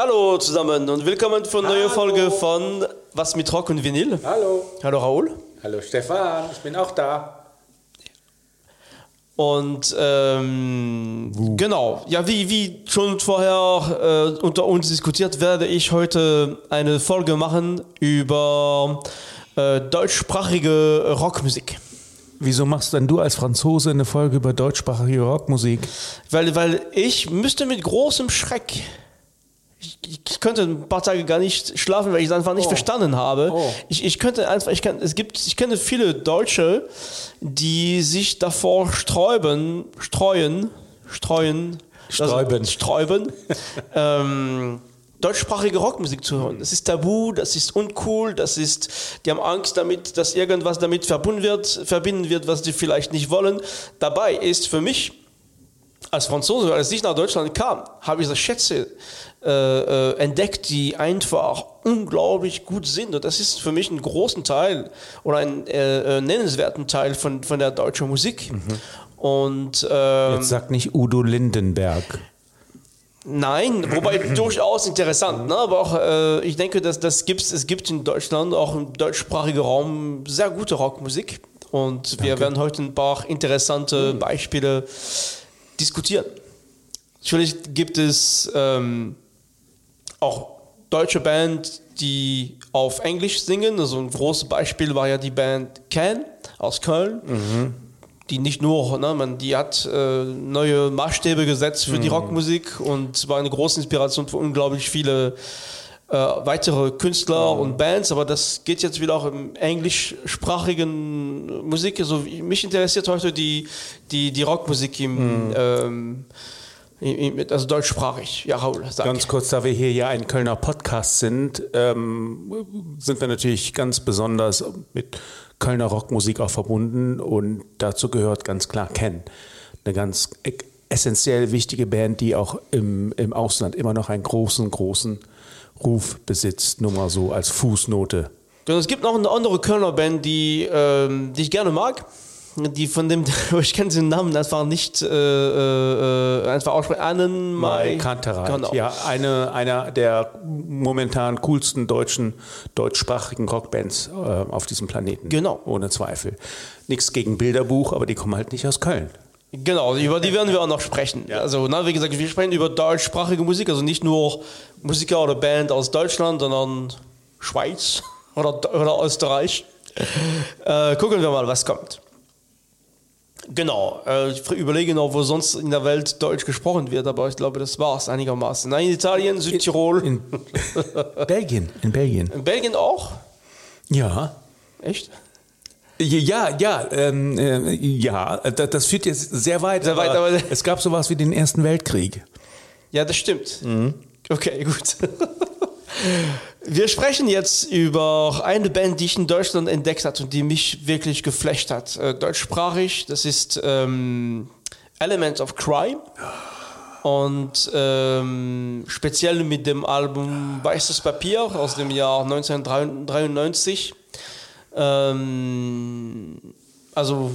Hallo zusammen und willkommen zur neuen Folge von Was mit Rock und Vinyl. Hallo. Hallo Raoul. Hallo Stefan, ich bin auch da. Und ähm, genau, ja, wie, wie schon vorher äh, unter uns diskutiert, werde ich heute eine Folge machen über äh, deutschsprachige Rockmusik. Wieso machst denn du als Franzose eine Folge über deutschsprachige Rockmusik? Weil, weil ich müsste mit großem Schreck ich, ich, könnte ein paar Tage gar nicht schlafen, weil ich es einfach nicht oh. verstanden habe. Oh. Ich, ich könnte einfach, ich kann, es gibt, ich kenne viele Deutsche, die sich davor sträuben, streuen, streuen, sträuben, also, sträuben ähm, deutschsprachige Rockmusik zu hören. Das ist tabu, das ist uncool, das ist, die haben Angst damit, dass irgendwas damit verbunden wird, verbinden wird, was sie vielleicht nicht wollen. Dabei ist für mich als Franzose, als ich nach Deutschland kam, habe ich das Schätze äh, äh, entdeckt, die einfach unglaublich gut sind. Und das ist für mich ein großen Teil oder einen äh, äh, nennenswerten Teil von, von der deutschen Musik. Mhm. Und, ähm, Jetzt sagt nicht Udo Lindenberg. Nein, wobei durchaus interessant. Ne? Aber auch, äh, ich denke, dass das gibt's, es gibt in Deutschland auch im deutschsprachigen Raum sehr gute Rockmusik. Und Danke. wir werden heute ein paar interessante mhm. Beispiele diskutieren. Natürlich gibt es ähm, auch deutsche Band, die auf Englisch singen. Also ein großes Beispiel war ja die Band Can aus Köln. Mhm. Die nicht nur, ne, man, die hat äh, neue Maßstäbe gesetzt für mhm. die Rockmusik und war eine große Inspiration für unglaublich viele äh, weitere Künstler mhm. und Bands, aber das geht jetzt wieder auch im englischsprachigen Musik. Also mich interessiert heute die, die, die Rockmusik im, mhm. ähm, also deutschsprachig, ja, Raul. Ganz ich. kurz, da wir hier ja ein Kölner Podcast sind, ähm, sind wir natürlich ganz besonders mit Kölner Rockmusik auch verbunden und dazu gehört ganz klar Ken. Eine ganz e-, essentiell wichtige Band, die auch im, im Ausland immer noch einen großen, großen Ruf besitzt, nur mal so als Fußnote. Und es gibt noch eine andere Kölner Band, die, ähm, die ich gerne mag die von dem, ich kenne den Namen einfach nicht äh, äh, einfach aussprechen. Annen Mai Kantereit. Genau. Ja, eine, einer der momentan coolsten deutschen, deutschsprachigen Rockbands äh, auf diesem Planeten. Genau. Ohne Zweifel. Nichts gegen Bilderbuch, aber die kommen halt nicht aus Köln. Genau, über die werden wir auch noch sprechen. Ja. Also, na, wie gesagt, wir sprechen über deutschsprachige Musik, also nicht nur Musiker oder Band aus Deutschland, sondern Schweiz oder, oder Österreich. Äh, gucken wir mal, was kommt. Genau, äh, ich überlege noch, wo sonst in der Welt Deutsch gesprochen wird, aber ich glaube, das war es einigermaßen. Nein, in Italien, Südtirol. In, in Belgien, in Belgien. In Belgien auch? Ja. Echt? Ja, ja, ähm, äh, ja, das, das, führt jetzt sehr weit. Sehr weit aber aber es gab sowas wie den Ersten Weltkrieg. Ja, das stimmt. Mhm. Okay, gut. Wir sprechen jetzt über eine Band, die ich in Deutschland entdeckt habe und die mich wirklich geflasht hat. Äh, deutschsprachig, das ist ähm, Elements of Crime. Und ähm, speziell mit dem Album Weißes Papier aus dem Jahr 1993. Ähm, also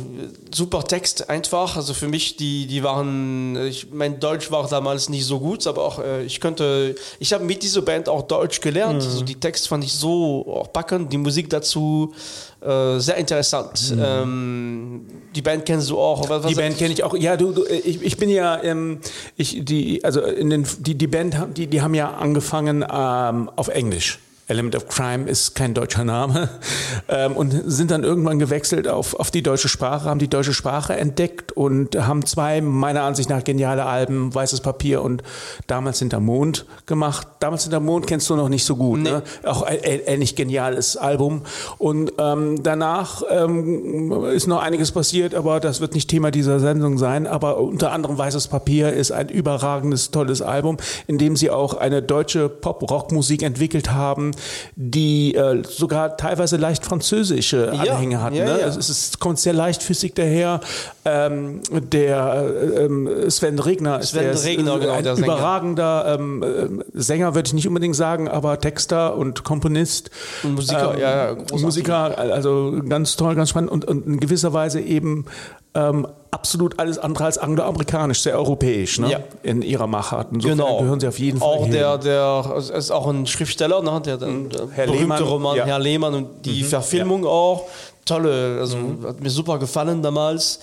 super Text einfach. Also für mich, die, die waren, ich, mein Deutsch war damals nicht so gut, aber auch äh, ich könnte, ich habe mit dieser Band auch Deutsch gelernt. Mhm. Also die Text fand ich so auch packend, die Musik dazu äh, sehr interessant. Mhm. Ähm, die Band kennst du auch? Was, was die Band kenne ich auch. Ja, du, du ich, ich bin ja, ähm, ich, die, also in den, die, die Band, die, die haben ja angefangen ähm, auf Englisch. Element of Crime ist kein deutscher Name ähm, und sind dann irgendwann gewechselt auf, auf die deutsche Sprache, haben die deutsche Sprache entdeckt und haben zwei meiner Ansicht nach geniale Alben, Weißes Papier und Damals hinter Mond gemacht. Damals hinter Mond kennst du noch nicht so gut, nee. ne? auch ein ähnlich geniales Album und ähm, danach ähm, ist noch einiges passiert, aber das wird nicht Thema dieser Sendung sein, aber unter anderem Weißes Papier ist ein überragendes, tolles Album, in dem sie auch eine deutsche Pop-Rock-Musik entwickelt haben, die äh, sogar teilweise leicht französische Anhänge ja, hatten. Ja, ne? ja. Es ist, kommt sehr leichtfüßig daher. Ähm, der äh, ähm, Sven Regner ist Sven der, Regner, genau, ein der überragender ähm, äh, Sänger, würde ich nicht unbedingt sagen, aber Texter und Komponist. Und Musiker, ja, Musiker, also ganz toll, ganz spannend und, und in gewisser Weise eben ähm, absolut alles andere als angloamerikanisch, sehr europäisch ne? Ja. in ihrer Machart. Insofern Genau. gehören sie auf jeden Fall Auch hin. der, der ist auch ein Schriftsteller, ne? der, der, der Herr berühmte Lehmann, Roman ja. Herr Lehmann und die Verfilmung auch. Tolle, also hat mir super gefallen damals.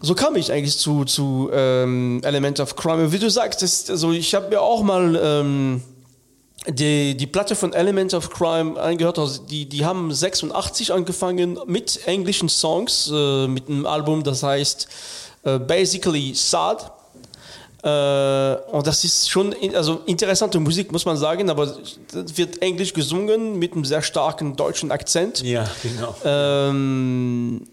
So kam ich eigentlich zu, zu ähm, Element of Crime. Wie du sagst, das, also ich habe mir auch mal ähm, die, die Platte von Element of Crime angehört. Also die, die haben 86 angefangen mit englischen Songs, äh, mit einem Album, das heißt äh, Basically Sad. Äh, und das ist schon in, also interessante Musik, muss man sagen, aber wird englisch gesungen mit einem sehr starken deutschen Akzent. Ja, genau. Ähm,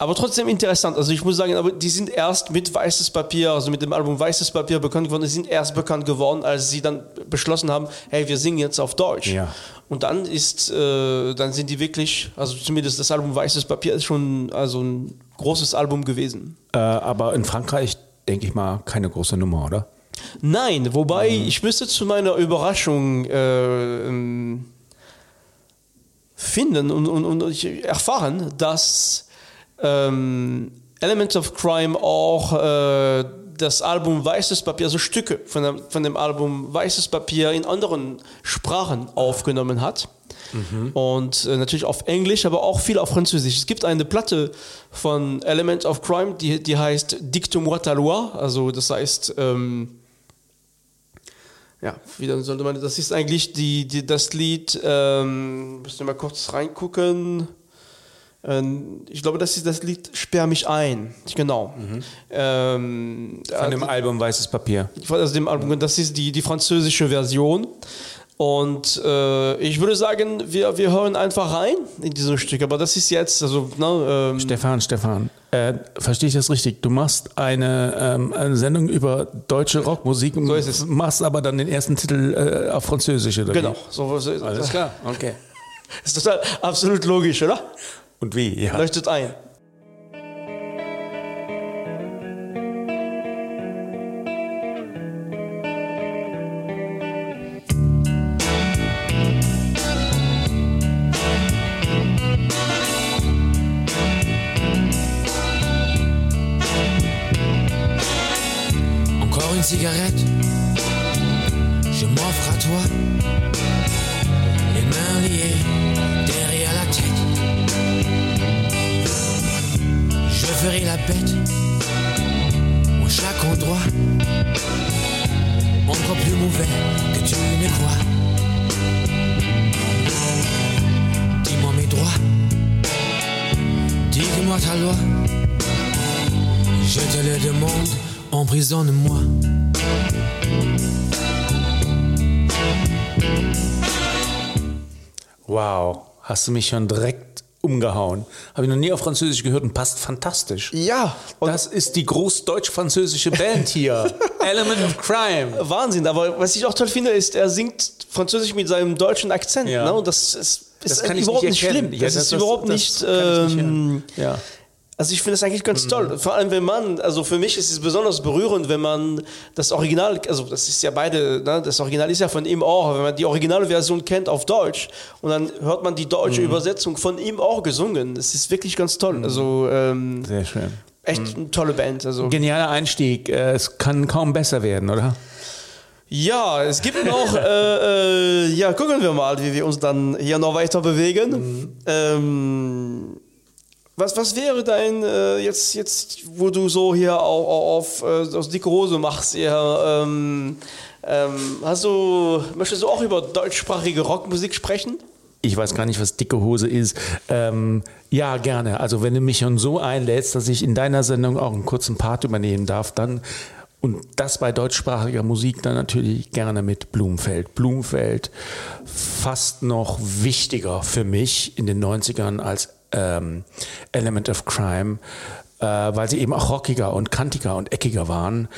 aber trotzdem interessant. Also ich muss sagen, aber die sind erst mit Weißes Papier, also mit dem Album Weißes Papier bekannt geworden. Die sind erst bekannt geworden, als sie dann beschlossen haben, hey, wir singen jetzt auf Deutsch. Ja. Und dann ist, äh, dann sind die wirklich, also zumindest das Album Weißes Papier ist schon also ein großes Album gewesen. Äh, aber in Frankreich, denke ich mal, keine große Nummer, oder? Nein, wobei ich müsste zu meiner Überraschung äh, ähm, finden und, und, und erfahren, dass ähm, Elements of Crime auch äh, das Album Weißes Papier, also Stücke von dem, von dem Album Weißes Papier in anderen Sprachen aufgenommen hat. Und äh, natürlich auf Englisch, aber auch viel auf Französisch. Es gibt eine Platte von Element of Crime, die, die heißt Dicte-moi ta loi, also das heißt, ähm, ja, wie dann sollte man, das ist eigentlich die, die, das Lied, ähm, müssen wir mal kurz reingucken. Ähm, ich glaube, das ist das Lied Sperr mich ein. Genau. Ähm, Von dem Album Weißes Papier. aus dem Album, das ist die, die französische Version. Und äh, ich würde sagen, wir, wir hören einfach rein in dieses Stück. Aber das ist jetzt, also, ne, ähm, Stefan, Stefan, äh, verstehe ich das richtig? Du machst eine, ähm, eine Sendung über deutsche Rockmusik, So ist es. machst aber dann den ersten Titel äh, auf Französisch, oder? genau. So, so, Alles klar, okay. Ist total absolut logisch, oder? Und wie? Ja. Leuchtet ein. Encore plus mauvais que tu ne crois. Dis-moi mes droits, dis-moi ta loi. Je te le demande, emprisonne-moi. Wow, hast du mich schon direkt umgehauen. Habe ich noch nie auf Französisch gehört und passt fantastisch. Ja, Das ist die großdeutsch-französische Band hier. Element of Crime. Wahnsinn. Aber was ich auch toll finde, ist, er singt Französisch mit seinem deutschen Akzent. Ja. Ne? Und das ist, ist Das überhaupt nicht nicht, schlimm. Ja, das, das- ist das- überhaupt nicht. ich nicht ähm, Ja. Also ich finde das eigentlich ganz toll. Vor allem, wenn man, also für mich ist es besonders berührend, wenn man das Original, also das ist ja beide, ne, das Original ist ja von ihm auch, wenn man die Originalversion kennt auf Deutsch und dann hört man die deutsche Übersetzung von ihm auch gesungen. Das ist wirklich ganz toll. Also ähm, Sehr schön. echt eine tolle Band. Also Genialer Einstieg. Äh, Es kann kaum besser werden, oder? Ja, es gibt noch, äh, äh, ja, gucken wir mal, wie wir uns dann hier noch weiter bewegen. Ähm, was, was wäre dein, äh, jetzt, jetzt, wo du so hier auch auf, äh, aus dicke Hose machst, eher, ähm, ähm, hast du, möchtest du auch über deutschsprachige Rockmusik sprechen? Ich weiß gar nicht, was dicke Hose ist. Ähm, ja, gerne. Also wenn du mich schon so einlädst, dass ich in deiner Sendung auch einen kurzen Part übernehmen darf, dann und das bei deutschsprachiger Musik dann natürlich gerne mit Blumfeld. Blumfeld fast noch wichtiger für mich in den 90ern als ähm, Element of Crime, äh, weil sie eben auch rockiger und kantiger und eckiger waren.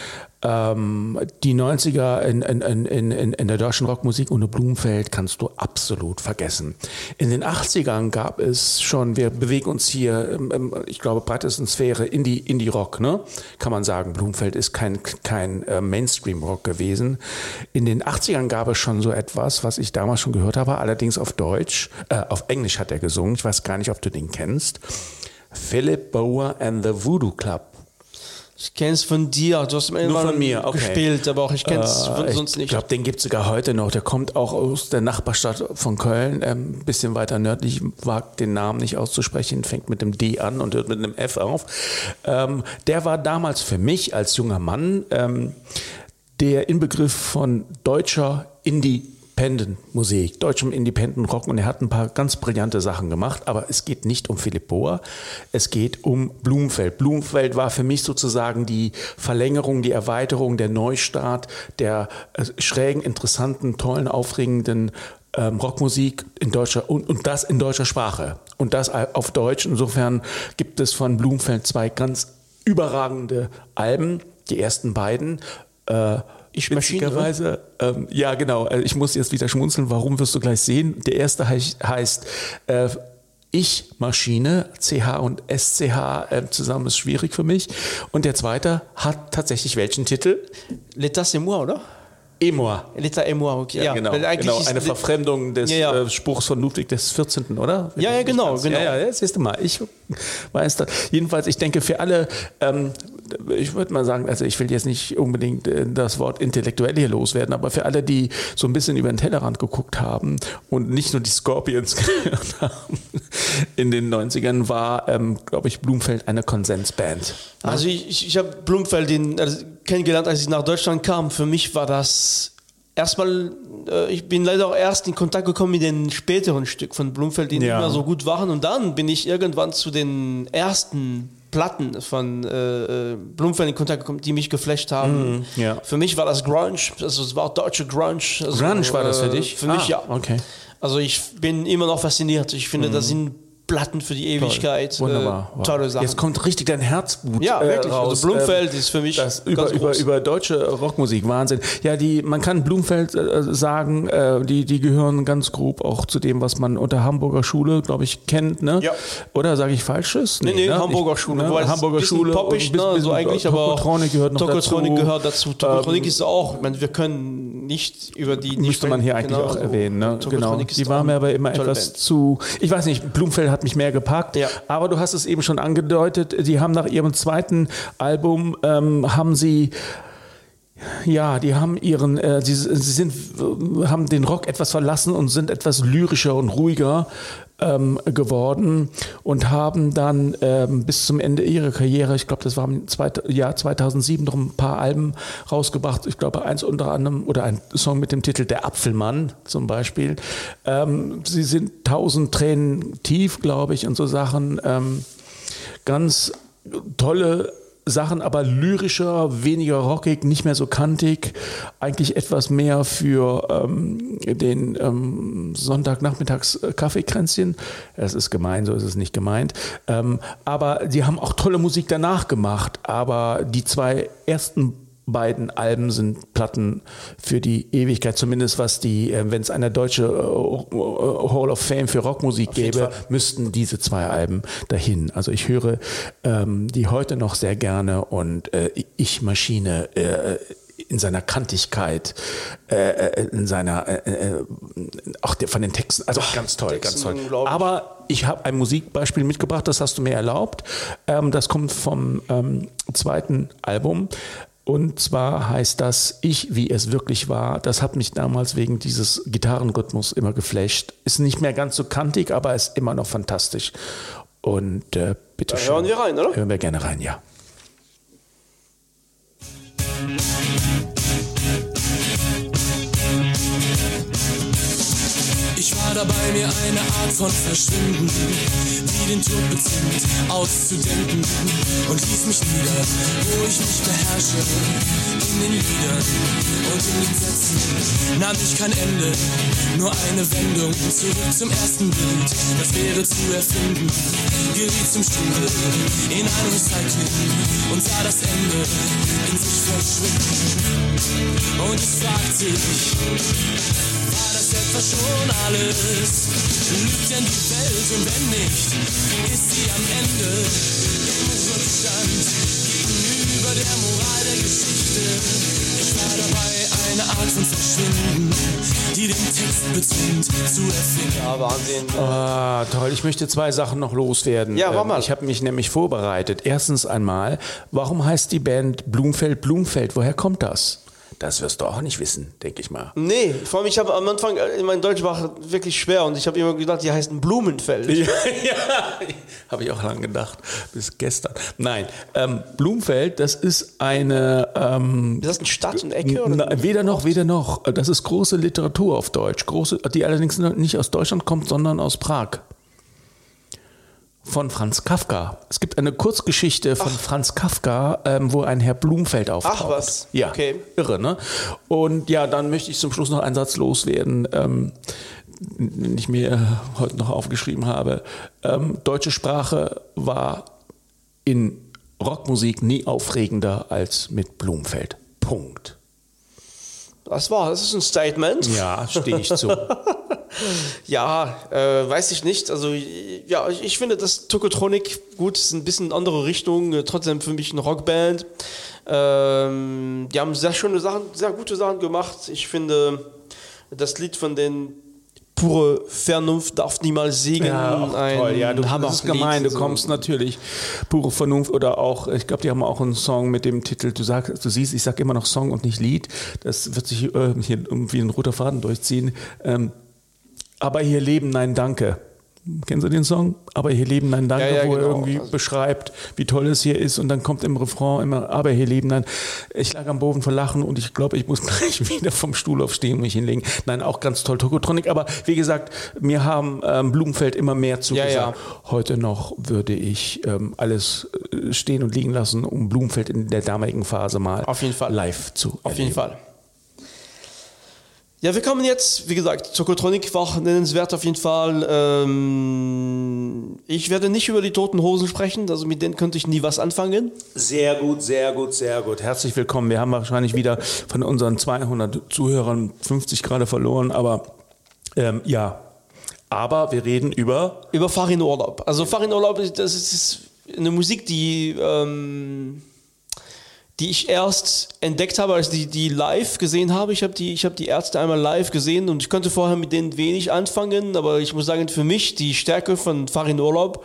Ähm, die 90er in, in, in, in, in der deutschen Rockmusik ohne Blumfeld kannst du absolut vergessen. In den 80ern gab es schon, wir bewegen uns hier, im, im, ich glaube, breitesten Sphäre Indie, Indie-Rock, ne? kann man sagen. Blumfeld ist kein, kein äh, Mainstream-Rock gewesen. In den 80ern gab es schon so etwas, was ich damals schon gehört habe, allerdings auf Deutsch, äh, auf Englisch hat er gesungen, ich weiß gar nicht, ob du den kennst. Philip Bower and the Voodoo Club. Ich kenne es von dir, du hast irgendwann von mir, okay. gespielt, aber auch ich kenne es Äh, sonst ich nicht. glaube, den gibt es sogar heute noch. Der kommt auch aus der Nachbarstadt von Köln, ein ähm, bisschen weiter nördlich, Ich wag den Namen nicht auszusprechen, fängt mit dem D an und hört mit einem F auf. Ähm, der war damals für mich als junger Mann ähm, der Inbegriff von deutscher Independent-Musik, deutschem Independent-Rock und er hat ein paar ganz brillante Sachen gemacht, aber es geht nicht um Philipp Bohr, es geht um Blumfeld. Blumfeld war für mich sozusagen die Verlängerung, die Erweiterung, der Neustart der äh, schrägen, interessanten, tollen, aufregenden ähm, Rockmusik in deutscher und, und das in deutscher Sprache und das auf Deutsch. Insofern gibt es von Blumfeld zwei ganz überragende Alben, die ersten beiden. Äh, Ich Maschine, witzigerweise, ähm, ja genau, äh, ich muss jetzt wieder schmunzeln, warum wirst du gleich sehen. Der erste heißt, äh, Ich Maschine, CH und SCH äh, zusammen ist schwierig für mich. Und der zweite hat tatsächlich welchen Titel? L'état c'est moi, oder? Emor. L'état et moi, okay. Ja, genau. eigentlich genau. ist Eine Verfremdung des Ja, ja. Äh, Spruchs von Ludwig des 14., oder? Ja, ja, genau, Ganz- genau. Ja, ja, das siehst du mal. Ich weiß das. Jedenfalls, ich denke, für alle, ähm, ich würde mal sagen, also ich will jetzt nicht unbedingt äh, das Wort intellektuell hier loswerden, aber für alle, die so ein bisschen über den Tellerrand geguckt haben und nicht nur die Scorpions gehört haben in den 90ern, war, ähm, glaube ich, Blumfeld eine Konsensband. Also ich, ich, habe Blumfeld den, also kennengelernt, als ich nach Deutschland kam. Für mich war das erstmal, äh, ich bin leider auch erst in Kontakt gekommen mit den späteren Stück von Blumfeld, die nicht Ja. mehr so gut waren. Und dann bin ich irgendwann zu den ersten Platten von äh, äh, Blumfeld in Kontakt gekommen, die mich geflasht haben. ja. Für mich war das Grunge, also es war deutsche Grunge. Also, Grunge war das für äh, dich? Für mich Ah, ja. okay. Also ich bin immer noch fasziniert. Ich finde, das sind Platten für die Ewigkeit. Wunderbar. Äh, Wow. tolle Sachen. Jetzt kommt richtig dein Herzblut Ja, äh, wirklich. raus. Also Blumfeld Ähm, ist für mich das über, über, über deutsche Rockmusik, Wahnsinn. Ja, die, man kann Blumfeld äh, sagen, äh, die, die gehören ganz grob auch zu dem, was man unter Hamburger Schule, glaube ich, kennt. Ne? Ja. Oder sage ich Falsches? Nee, nee, ne? Hamburger Ich- Schule. Ne? Wobei es Hamburger Schule. Poppig, ne, so eigentlich, aber Tokotronic gehört noch dazu. gehört dazu. Tokotronic Ähm, ist auch, ich meine, wir können nicht über die... nicht Müsste man hier eigentlich genau, auch erwähnen. Ne? Genau. Die war mir aber immer etwas Band. zu. Ich weiß nicht, Blumfeld hat mich mehr gepackt. Ja. Aber du hast es eben schon angedeutet. Die haben nach ihrem zweiten Album ähm, haben sie ja, die haben ihren, äh, sie, sie sind, haben den Rock etwas verlassen und sind etwas lyrischer und ruhiger ähm, geworden und haben dann ähm, bis zum Ende ihrer Karriere, ich glaube, das war im zweit, Jahr 2007, noch ein paar Alben rausgebracht. Ich glaube, eins unter anderem oder ein Song mit dem Titel Der Apfelmann zum Beispiel. Ähm, sie sind tausend Tränen tief, glaube ich, und so Sachen. Ähm, ganz tolle Sachen, aber lyrischer, weniger rockig, nicht mehr so kantig, eigentlich etwas mehr für ähm, den ähm, Sonntagnachmittags äh, Kaffeekränzchen. Das ist gemein, so ist es nicht gemeint. Ähm, aber sie haben auch tolle Musik danach gemacht, aber die zwei ersten beiden Alben sind Platten für die Ewigkeit, zumindest was die, äh, wenn es eine deutsche äh, Hall of Fame für Rockmusik gäbe, müssten diese zwei Alben dahin. Also ich höre ähm, die heute noch sehr gerne und äh, Ich Maschine äh, in seiner Kantigkeit, äh, äh, in seiner, äh, äh, auch der, von den Texten, also ganz toll, Texten, ganz toll. Aber ich habe ein Musikbeispiel mitgebracht, das hast du mir erlaubt. Ähm, das kommt vom ähm, zweiten Album. Und zwar heißt das Ich, wie es wirklich war. Das hat mich damals wegen dieses Gitarrenrhythmus immer geflasht. Ist nicht mehr ganz so kantig, aber ist immer noch fantastisch. Und äh, bitte Da schön. hören wir rein, oder? Hören wir gerne rein, ja. Ich war dabei, mir eine Art von Verschwinden, wie den Tod bezwingt, auszudenken. Und ließ mich nieder, wo ich mich beherrsche, in den Liedern und in den Sätzen. Nahm ich kein Ende, nur eine Wendung zurück zum ersten Bild, das wäre zu erfinden, geriet zum Strudel in ein Recycling und sah das Ende in sich verschwinden. Und es fragt sich, war das etwa schon alles? Lügt denn die Welt und wenn nicht, ist sie am Ende im Rückstand gegenüber der Moral der Geschichte. Ich war dabei, eine Art von Verschwinden, die den textbetont zu erfinden. Ja, Wahnsinn. Ah, toll. Ich möchte zwei Sachen noch loswerden. Ja, mach Ähm, mal. Ich habe mich nämlich vorbereitet. Erstens einmal, warum heißt die Band Blumfeld Blumfeld? Woher kommt das? Das wirst du auch nicht wissen, denke ich mal. Nee, vor allem, ich habe am Anfang, äh, mein Deutsch war wirklich schwer und ich habe immer gedacht, die heißen Blumenfeld. Ja, ja. habe ich auch lange gedacht, bis gestern. Nein, ähm, Blumfeld, das ist eine ähm, Ist das eine Stadt und Ecke? Oder? Na, weder noch, weder noch. Das ist große Literatur auf Deutsch, große, die allerdings nicht aus Deutschland kommt, sondern aus Prag. Von Franz Kafka. Es gibt eine Kurzgeschichte von Franz Kafka, ähm, wo ein Herr Blumfeld auftaucht. Ach, was? Ja, Okay. irre, ne? Und ja, dann möchte ich zum Schluss noch einen Satz loswerden, ähm, den ich mir heute noch aufgeschrieben habe. Ähm, deutsche Sprache war in Rockmusik nie aufregender als mit Blumfeld. Punkt. Das war, das ist ein Statement. Ja, stehe ich zu. Ja, äh, weiß ich nicht. Also ja, ich, ich finde, dass Tokotronic gut ist ein bisschen andere Richtung. Äh, trotzdem für mich eine Rockband. Ähm, die haben sehr schöne Sachen, sehr gute Sachen gemacht. Ich finde, das Lied von den pure Vernunft darf niemals siegen. Ja, toll. Ja, du, das ist gemein. Du so. kommst natürlich pure Vernunft oder auch, ich glaube, die haben auch einen Song mit dem Titel, du sagst, du siehst, ich sage immer noch Song und nicht Lied. Das wird sich äh, hier irgendwie ein roter Faden durchziehen. Ähm, aber hier leben, nein, danke. Kennen Sie den Song? Aber hier leben, nein, danke, Ja, ja, wo er genau. irgendwie Also- beschreibt, wie toll es hier ist und dann kommt im Refrain immer, aber hier leben, nein. Ich lag am Boden vor Lachen und ich glaube, ich muss gleich wieder vom Stuhl aufstehen und mich hinlegen. Nein, auch ganz toll, Tokotronic. Aber wie gesagt, mir haben ähm, Blumenfeld immer mehr zugesagt. ja. Heute noch würde ich ähm, alles äh, stehen und liegen lassen, um Blumenfeld in der damaligen Phase mal Auf jeden Fall. live zu Auf jeden erleben. Fall. Ja, wir kommen jetzt, wie gesagt, Tokotronic war nennenswert auf jeden Fall. Ähm, ich werde nicht über die Toten Hosen sprechen, also mit denen könnte ich nie was anfangen. Sehr gut, sehr gut, sehr gut. Herzlich willkommen. Wir haben wahrscheinlich wieder von unseren 200 Zuhörern 50 gerade verloren, aber ähm, ja. Aber wir reden über. Über Farin Urlaub. Also Farin Urlaub, das ist eine Musik, die, ähm, die ich erst entdeckt habe, als ich die, die live gesehen habe. Ich habe die, ich habe die Ärzte einmal live gesehen und ich konnte vorher mit denen wenig anfangen, aber ich muss sagen, für mich die Stärke von Farin Urlaub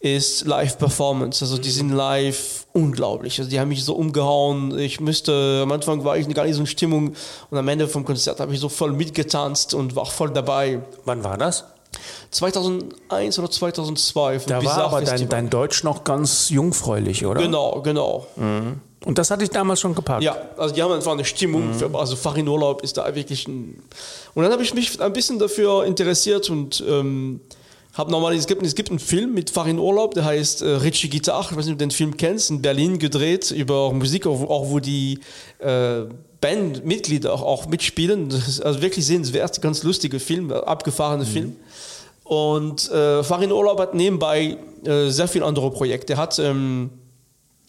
ist Live-Performance. Also die sind live unglaublich. Also die haben mich so umgehauen. Ich müsste, am Anfang war ich gar nicht so in Stimmung und am Ende vom Konzert habe ich so voll mitgetanzt und war voll dabei. Wann war das? 2001 oder 2002. vom Da war aber dein, dein Deutsch noch ganz jungfräulich, oder? Genau, genau. Und das hatte ich damals schon gepackt. Ja, also die haben einfach eine Stimmung. Für, also Farin Urlaub ist da wirklich ein. Und dann habe ich mich ein bisschen dafür interessiert und ähm, habe nochmal, es gibt, es gibt einen Film mit Farin Urlaub, der heißt äh, Richie Guitar, ich weiß nicht, ob du den Film kennst, in Berlin gedreht über Musik, auch, auch wo die äh, Bandmitglieder auch, auch mitspielen. Also wirklich sehenswert, ganz lustiger Film, abgefahrene Film. Und äh, Farin Urlaub hat nebenbei äh, sehr viele andere Projekte. Er hat ähm,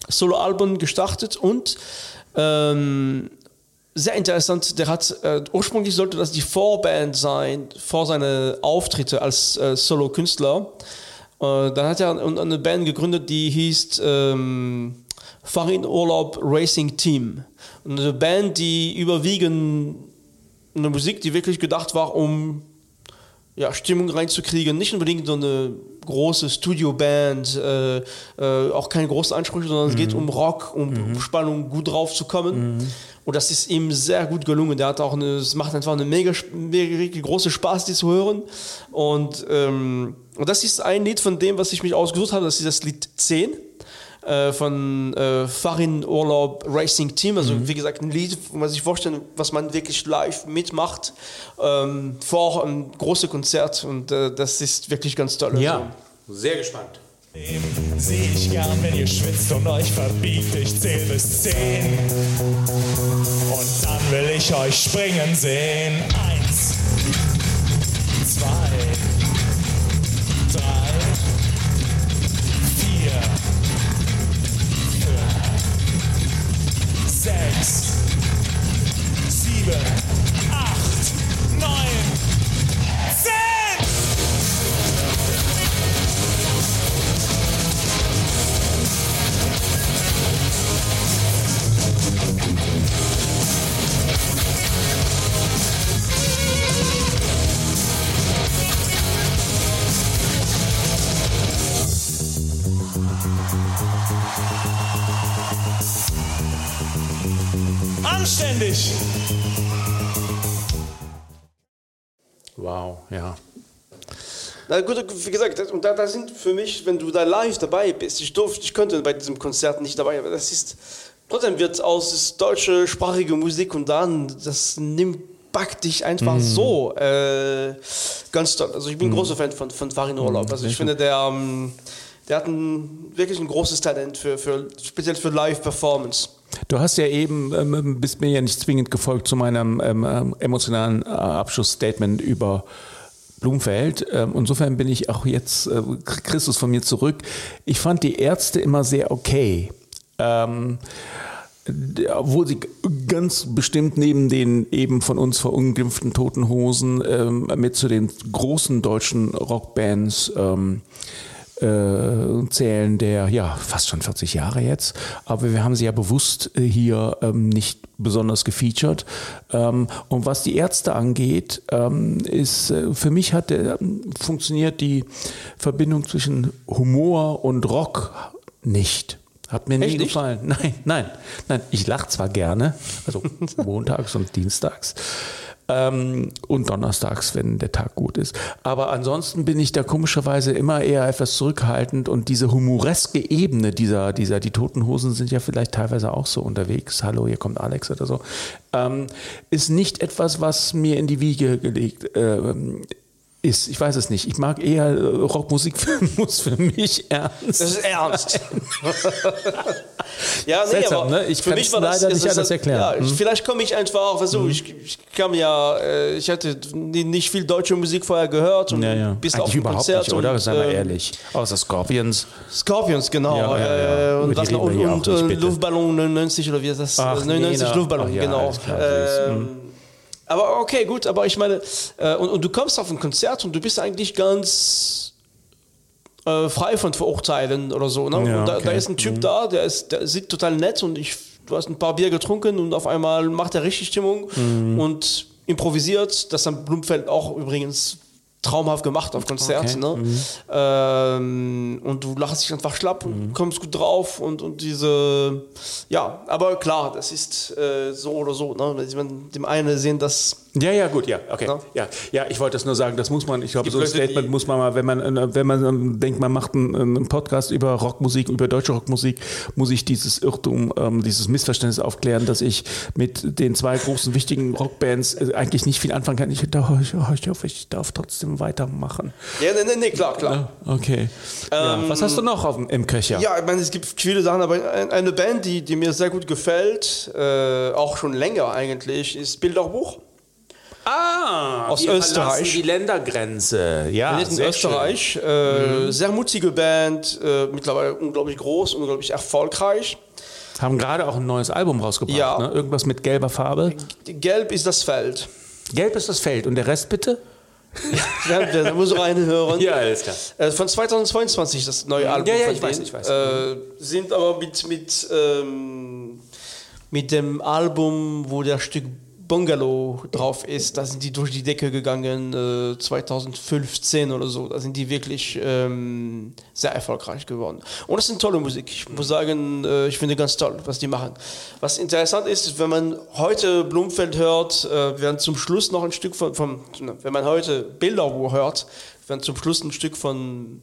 Soloalben gestartet und ähm, sehr interessant, der hat äh, ursprünglich sollte das die Vorband sein vor seine Auftritte als äh, Solo-Künstler. Äh, dann hat er eine, Band gegründet, die hieß ähm, Farin Urlaub Racing Team. Eine Band, die überwiegend eine Musik, die wirklich gedacht war, um ja, Stimmung reinzukriegen. Nicht unbedingt so eine große Studioband, äh, äh, auch keine großen Ansprüche, sondern es geht um Rock, um, um Spannung, gut drauf zu kommen. Und das ist ihm sehr gut gelungen. Der hat auch eine, es macht einfach eine mega, mega große Spaß, die zu hören. Und, ähm, und das ist ein Lied von dem, was ich mich ausgesucht habe. Das ist das Lied 10 äh, von äh, Farin Urlaub Racing Team. Also wie gesagt, ein Lied, wo man sich vorstellen, was man wirklich live mitmacht ähm, vor einem großen Konzert. Und äh, das ist wirklich ganz toll. Ja, sehr gespannt. Seh ich gern, wenn ihr schwitzt und euch verbiegt. Ich zähl bis zehn. Und dann will ich euch springen sehen. Eins, zwei, sechs, sieben, acht, neun, zehn. Na gut, wie gesagt, und da, da sind für mich, wenn du da live dabei bist, ich durfte, ich könnte bei diesem Konzert nicht dabei, aber das ist, trotzdem wird aus deutsche sprachige Musik und dann, das nimmt, packt dich einfach so äh, ganz toll. Also ich bin ein großer Fan von, von Farin Urlaub. Also ich finde, der, ähm, der hat ein, wirklich ein großes Talent für, für speziell für Live-Performance. Du hast ja eben, ähm, bist mir ja nicht zwingend gefolgt zu meinem ähm, ähm, emotionalen äh, Abschlussstatement über Blumfeld. Ähm, insofern bin ich auch jetzt äh, Christus von mir zurück. Ich fand die Ärzte immer sehr okay. Ähm, obwohl sie ganz bestimmt neben den eben von uns verunglimpften Toten Hosen ähm, mit zu den großen deutschen Rockbands ähm, äh, zählen, der ja fast schon 40 Jahre jetzt, aber wir haben sie ja bewusst äh, hier ähm, nicht besonders gefeatured. Ähm, und was die Ärzte angeht, ähm, ist äh, für mich hat der, funktioniert die Verbindung zwischen Humor und Rock nicht. Hat mir nie nicht? gefallen. Nein, nein, nein. Ich lache zwar gerne, also montags und dienstags. Ähm, und donnerstags, wenn der Tag gut ist. Aber ansonsten bin ich da komischerweise immer eher etwas zurückhaltend und diese humoreske Ebene dieser, dieser, die Toten Hosen sind ja vielleicht teilweise auch so unterwegs. Hallo, hier kommt Alex oder so. Ähm, ist nicht etwas, was mir in die Wiege gelegt ähm, ist. Ich weiß es nicht. Ich mag eher äh, Rockmusik muss für mich ernst. Das ist ernst. ja, nee, Seltsam, aber ne? Ich für kann's mich war das, leider nicht das ist- anders erklären. Ja, Mhm. ich- Vielleicht komme ich einfach, weißt du, ich, ich kam ja, äh, ich hatte nicht viel deutsche Musik vorher gehört und Ja, ja. bis auf ein überhaupt Konzert nicht, oder? Seien wir ähm, ehrlich. Außer Scorpions. Scorpions, genau. Ja, ja. Äh, und die was noch, und, und auch nicht, äh. Luftballon 99 oder wie ist das? Ach, 99 Nena. Luftballon, Ach genau. klar. Ähm, aber okay, gut, aber ich meine, äh, und, und du kommst auf ein Konzert und du bist eigentlich ganz äh, frei von Verurteilen oder so. Ne? Ja, und da, okay. da ist ein Typ da, der, ist, der sieht total nett und ich, du hast ein paar Bier getrunken und auf einmal macht er richtig Stimmung und improvisiert. Das hat Blumfeld auch übrigens traumhaft gemacht auf Konzerten. Okay. Ne? Ähm, und du lachst dich einfach schlapp und kommst gut drauf und, und diese, ja, aber klar, das ist äh, so oder so. Ne? Wenn man dem einen sehen, dass Ja, ja, gut, ja, okay. Ja. Ja, ja, ich wollte das nur sagen, das muss man, ich glaube, so ein Statement muss man mal, wenn man, äh, wenn man ähm, denkt, man macht einen, einen Podcast über Rockmusik, über deutsche Rockmusik, muss ich dieses Irrtum, ähm, dieses Missverständnis aufklären, dass ich mit den zwei großen wichtigen Rockbands äh, eigentlich nicht viel anfangen kann. Ich, ich, ich hoffe, ich darf trotzdem weitermachen. ja, nee, nee, nee, klar, klar. Okay. ja, was hast du noch auf, im Köcher? Ja, ich meine, es gibt viele Sachen, aber ein- eine Band, die, die mir sehr gut gefällt, äh, auch schon länger eigentlich, ist Bilderbuch. Ah, Aus wir Österreich. die Ländergrenze. Ja, Wir sind in sehr Österreich. Äh, Sehr mutige Band, äh, mittlerweile unglaublich groß, unglaublich erfolgreich. Haben gerade auch ein neues Album rausgebracht. Ja. Ne? Irgendwas mit gelber Farbe. Gelb ist das Feld. Gelb ist das Feld. Und der Rest bitte? Da, da muss reinhören. Ja, alles klar. Äh, Von 2022 das neue Album. Ja, ja, ich weiß, ich weiß. Äh, sind aber mit, mit, ähm, mit dem Album, wo der Stück Bungalow drauf ist, da sind die durch die Decke gegangen, äh, 2015 oder so. Da sind die wirklich ähm, sehr erfolgreich geworden. Und das ist eine tolle Musik. Ich muss sagen, äh, ich finde ganz toll, was die machen. Was interessant ist, wenn man heute Blumfeld hört, äh, werden zum Schluss noch ein Stück von, von wenn man heute Bilderbuch hört, werden zum Schluss ein Stück von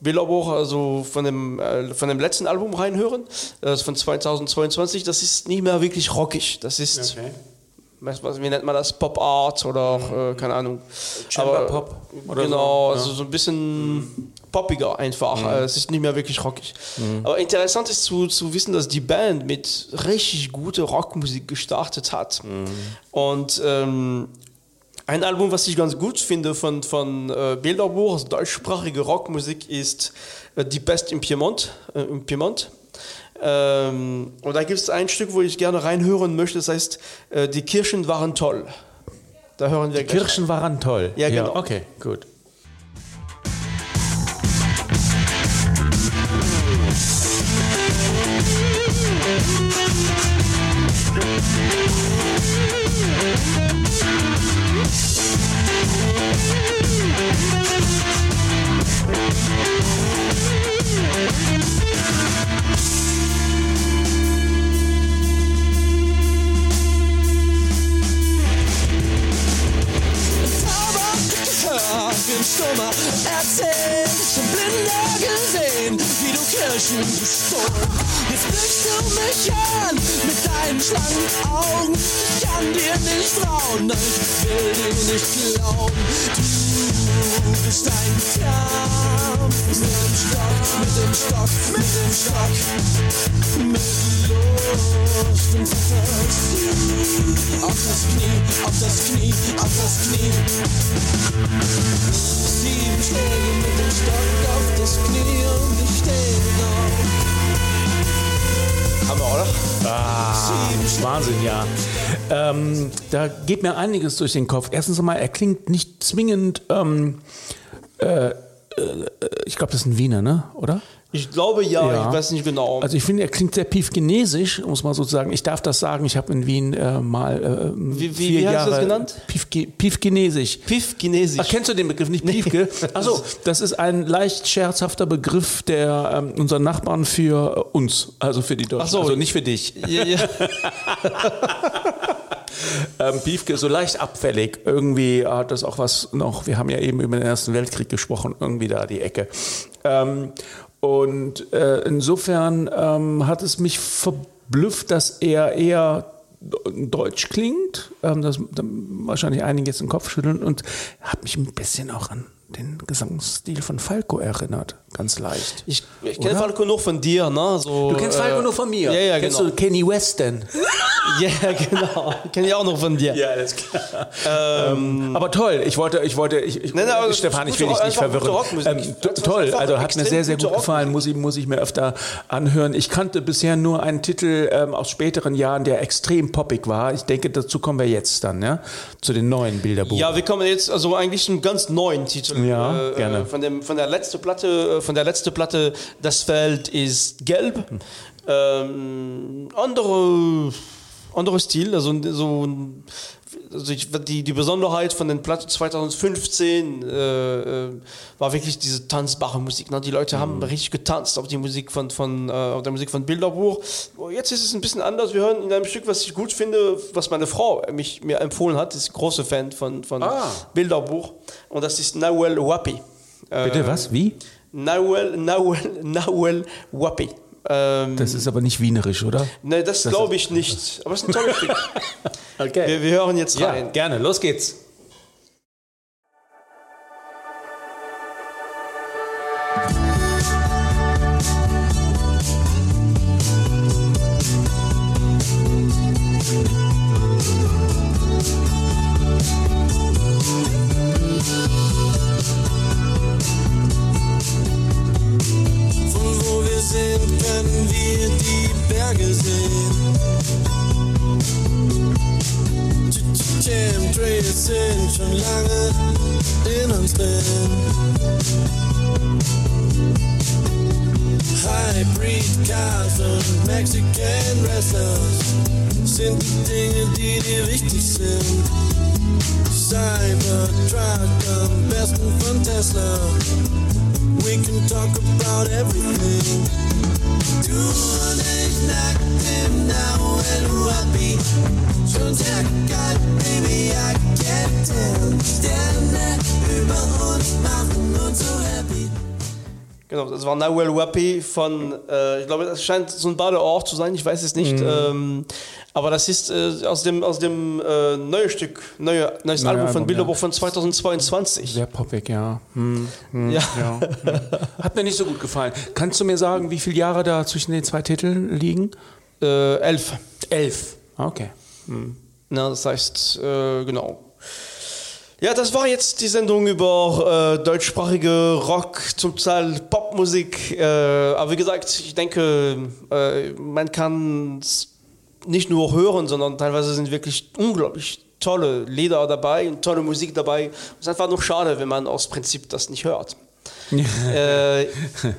Bilderbuch, also von dem, äh, von dem letzten Album reinhören, das ist von 2022. Das ist nicht mehr wirklich rockig. Das ist, was, was, wie nennt man das? Pop Art oder auch, äh, keine Ahnung. Chamber Aber, Pop oder genau, so, also so ein bisschen poppiger einfach. Äh, Es ist nicht mehr wirklich rockig. Aber interessant ist zu, zu wissen, dass die Band mit richtig guter Rockmusik gestartet hat. Und ähm, ein Album, was ich ganz gut finde von, von äh, Bilderbuch, also deutschsprachige Rockmusik, ist äh, Die Best im Piemont. Äh, im Piemont. Ähm, und da gibt es ein Stück, wo ich gerne reinhören möchte, das heißt, äh, die Kirschen waren toll. Da hören wir Die Kirschen waren toll. Ja, genau. Ja, okay, gut. Thank dummer erzählt. Schon blinder gesehen, wie du Kirchen bestohlen. Jetzt blickst du mich an mit deinen schlanken Augen. Ich kann dir nicht trauen, nein, ich will dir nicht glauben. Du bist ein Kampf mit dem Stock, mit dem Stock, mit dem Stock. Mit Lust und Fantasie. Auf das Knie, auf das Knie, auf das Knie. Wahnsinn, ja. Ähm, da geht mir einiges durch den Kopf. Erstens einmal, er klingt nicht zwingend, ähm, äh, äh, ich glaube, das ist ein Wiener, ne? oder? Ich glaube ja, Ja. ich weiß nicht genau. Also ich finde, er klingt sehr piefgenesisch, muss man sozusagen. Ich darf das sagen, ich habe in Wien äh, mal äh, Wie- wie- vier wie hast du das genannt? Piefge piefgenesisch. Piff Chinesisch. Ach, kennst du den Begriff nicht Piefke? Achso, das ist ein leicht scherzhafter Begriff der ähm, unserer Nachbarn für äh, uns, also für die Deutschen. Ach so. Also nicht für dich. ja, ja. Ähm, Piefke, so leicht abfällig. Irgendwie hat das auch was noch, wir haben ja eben über den Ersten Weltkrieg gesprochen, irgendwie da die Ecke. Ähm, und äh, insofern ähm, hat es mich verblüfft, dass er eher deutsch klingt, ähm, das da wahrscheinlich einige jetzt den Kopf schütteln und hat mich ein bisschen auch an den Gesangsstil von Falco erinnert, ganz leicht. Ich, ich kenne? Falco nur von dir, ne? So, Du kennst Falco nur von mir. Ja, ja, Kennst genau. du Kenny West denn? Ja, genau. Kenne ich auch noch von dir. Ja, alles klar. Ähm, aber toll, ich wollte, ich wollte, ich, ich, Nein, nein, Stefan, ich will dich nicht verwirren. Ähm, toll, also hat mir sehr, sehr gut gefallen, muss ich, muss ich mir öfter anhören. Ich kannte bisher nur einen Titel ähm, aus späteren Jahren, der extrem poppig war. Ich denke, dazu kommen wir jetzt dann, ja, zu den neuen Bilderbuch. Ja, wir kommen jetzt also eigentlich zum ganz neuen Titel. Ja, äh, gerne. äh, Von, dem, von der letzten Platte, äh, von der letzten Platte, das Feld ist gelb. Hm. Ähm, andere, andere Stil, also so also ich, die, die Besonderheit von den Platten 2015 äh, äh, war wirklich diese tanzbare Musik. Ne? Die Leute haben Hm. richtig getanzt auf die Musik von, von äh, auf der Musik von Bilderbuch. Oh, Jetzt ist es ein bisschen anders. Wir hören in einem Stück, was ich gut finde, was meine Frau mich mir empfohlen hat. Ist ein großer Fan von, von Ah. Bilderbuch und das ist Nawel Wapi. Äh, Bitte, was? Wie? Nawel, Nawel, Nawel Wapi. Ähm, Das ist aber nicht wienerisch, oder? ne, das glaube ich nicht. Aber es ist ein tolles Stück. Okay. Wir, wir hören jetzt Ja, rein. gerne, los geht's. 60 Cybertruck, the best one from Tesla. We can talk about everything. Do Du nächte now will I be? Schon sehr geil, baby, I can't tell. Sterne über uns machen uns so happy. Genau, das war Nawel Wapi von, äh, ich glaube, das scheint so ein Badeort zu sein, ich weiß es nicht. Ähm, aber das ist äh, aus dem, aus dem äh, neuen Stück, neue, neues Neue Album von Bilderbuch ja. von 2022. Sehr poppig, ja. Hm, hm, Ja. ja. hm. Hat mir nicht so gut gefallen. Kannst du mir sagen, wie viele Jahre da zwischen den zwei Titeln liegen? Äh, elf. Elf. Okay. Na, das heißt, äh, genau. Ja, das war jetzt die Sendung über äh, deutschsprachige Rock, zum Teil Popmusik. Äh, aber wie gesagt, ich denke, äh, man kann es nicht nur hören, sondern teilweise sind wirklich unglaublich tolle Lieder dabei und tolle Musik dabei. Es ist einfach nur schade, wenn man aus Prinzip das nicht hört. äh,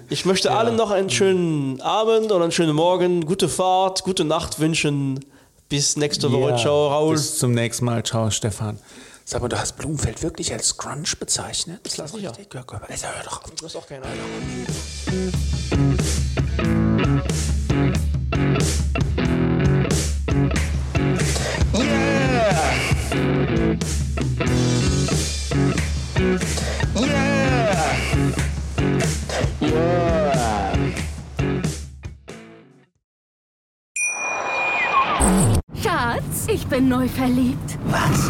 ich möchte allen noch einen schönen Abend oder einen schönen Morgen, gute Fahrt, gute Nacht wünschen. Bis nächste Woche. Ja, Ciao, Raul. Bis zum nächsten Mal. Ciao, Stefan. Sag mal, du hast Blumenfeld wirklich als Scrunch bezeichnet? Das lass ich richtig. Ja, also, hör doch auf. Du hast auch keine Ahnung. Yeah! Yeah! Yeah! Schatz, ich bin neu verliebt. Was?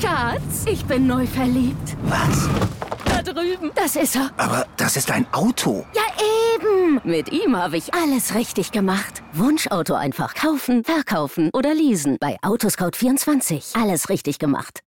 Schatz, ich bin neu verliebt. Was? Da drüben. Das ist er. Aber das ist ein Auto. Ja, eben. Mit ihm habe ich alles richtig gemacht. Wunschauto einfach kaufen, verkaufen oder leasen. Bei Autoscout24. Alles richtig gemacht.